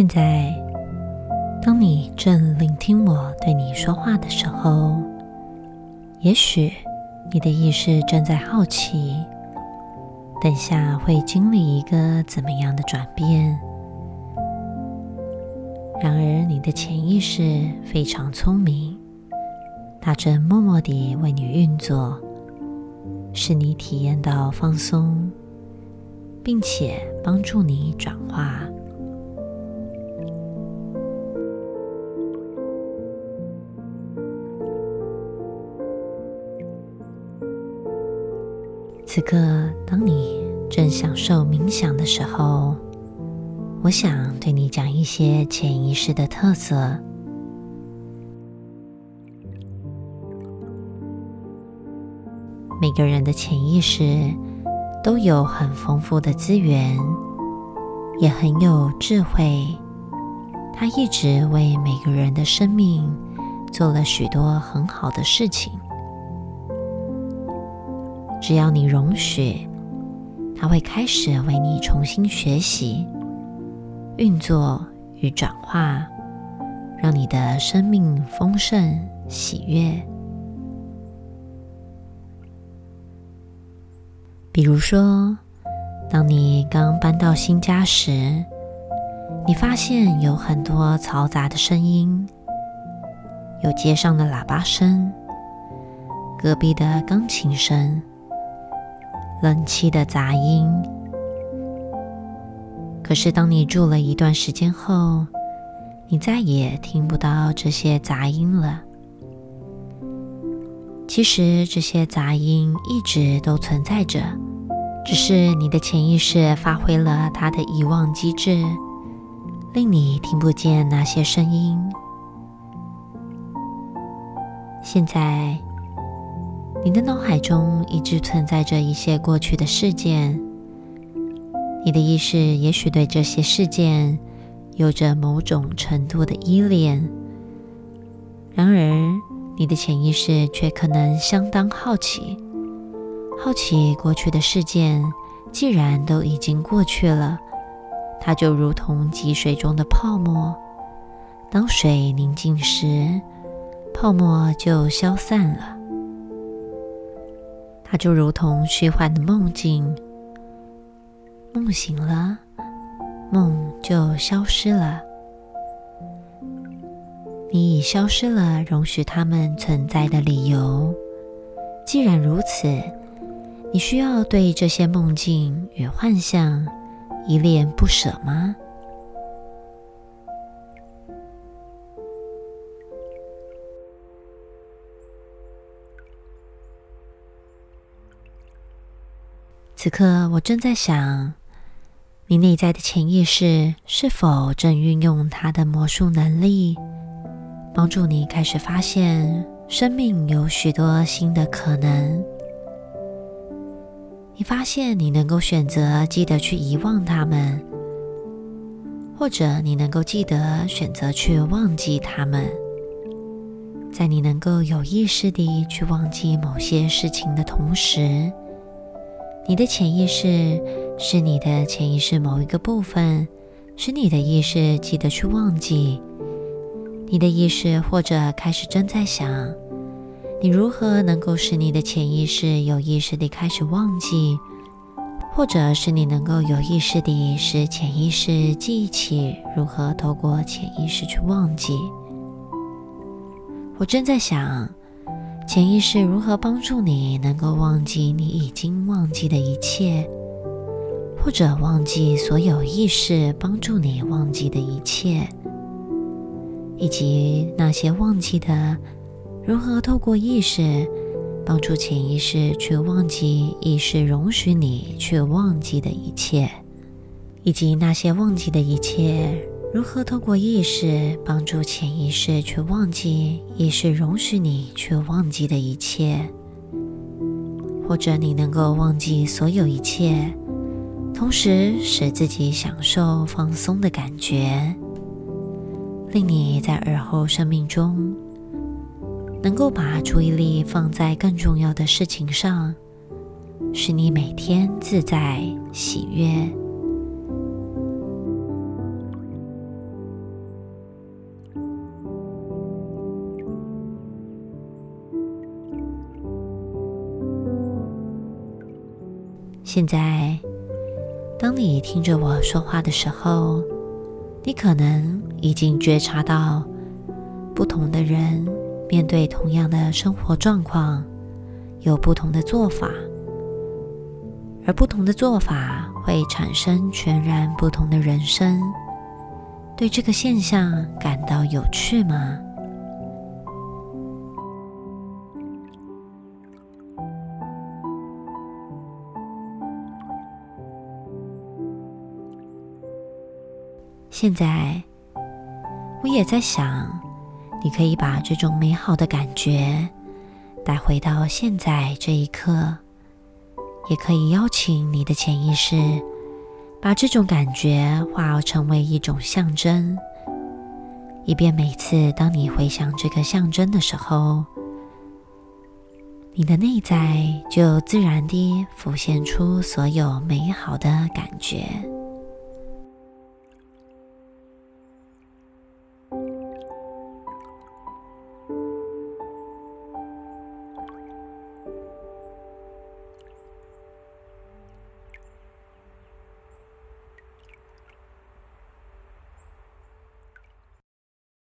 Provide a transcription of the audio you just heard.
现在，当你正聆听我对你说话的时候，也许你的意识正在好奇，等下会经历一个怎么样的转变。然而，你的潜意识非常聪明，它正默默地为你运作，使你体验到放松，并且帮助你转化。此刻，当你正享受冥想的时候，我想对你讲一些潜意识的特色。每个人的潜意识都有很丰富的资源，也很有智慧。它一直为每个人的生命做了许多很好的事情。只要你容许，它会开始为你重新学习、运作与转化，让你的生命丰盛、喜悦。比如说，当你刚搬到新家时，你发现有很多嘈杂的声音，有街上的喇叭声、隔壁的钢琴声。冷气的杂音。可是，当你住了一段时间后，你再也听不到这些杂音了。其实，这些杂音一直都存在着，只是你的潜意识发挥了它的遗忘机制，令你听不见那些声音。现在。你的脑海中一直存在着一些过去的事件，你的意识也许对这些事件有着某种程度的依恋，然而你的潜意识却可能相当好奇，好奇过去的事件既然都已经过去了，它就如同积水中的泡沫，当水宁静时，泡沫就消散了。它就如同虚幻的梦境，梦醒了，梦就消失了。你已消失了容许它们存在的理由。既然如此，你需要对这些梦境与幻象依恋不舍吗？此刻，我正在想，你内在的潜意识是否正运用它的魔术能力，帮助你开始发现生命有许多新的可能。你发现你能够选择记得去遗忘它们，或者你能够记得选择去忘记它们。在你能够有意识地去忘记某些事情的同时，你的潜意识是你的潜意识某一个部分，使你的意识记得去忘记。你的意识或者开始正在想，你如何能够使你的潜意识有意识地开始忘记，或者是你能够有意识地使潜意识记起如何透过潜意识去忘记。我正在想。潜意识如何帮助你能够忘记你已经忘记的一切，或者忘记所有意识帮助你忘记的一切，以及那些忘记的如何透过意识帮助潜意识去忘记意识容许你去忘记的一切，以及那些忘记的一切。如何透过意识帮助潜意识去忘记意识容许你去忘记的一切，或者你能够忘记所有一切，同时使自己享受放松的感觉，令你在日后生命中能够把注意力放在更重要的事情上，使你每天自在喜悦。现在，当你听着我说话的时候，你可能已经觉察到，不同的人面对同样的生活状况，有不同的做法，而不同的做法会产生全然不同的人生。对这个现象感到有趣吗？现在，我也在想，你可以把这种美好的感觉带回到现在这一刻，也可以邀请你的潜意识。把这种感觉化成为一种象征，以便每次当你回想这个象征的时候，你的内在就自然地浮现出所有美好的感觉。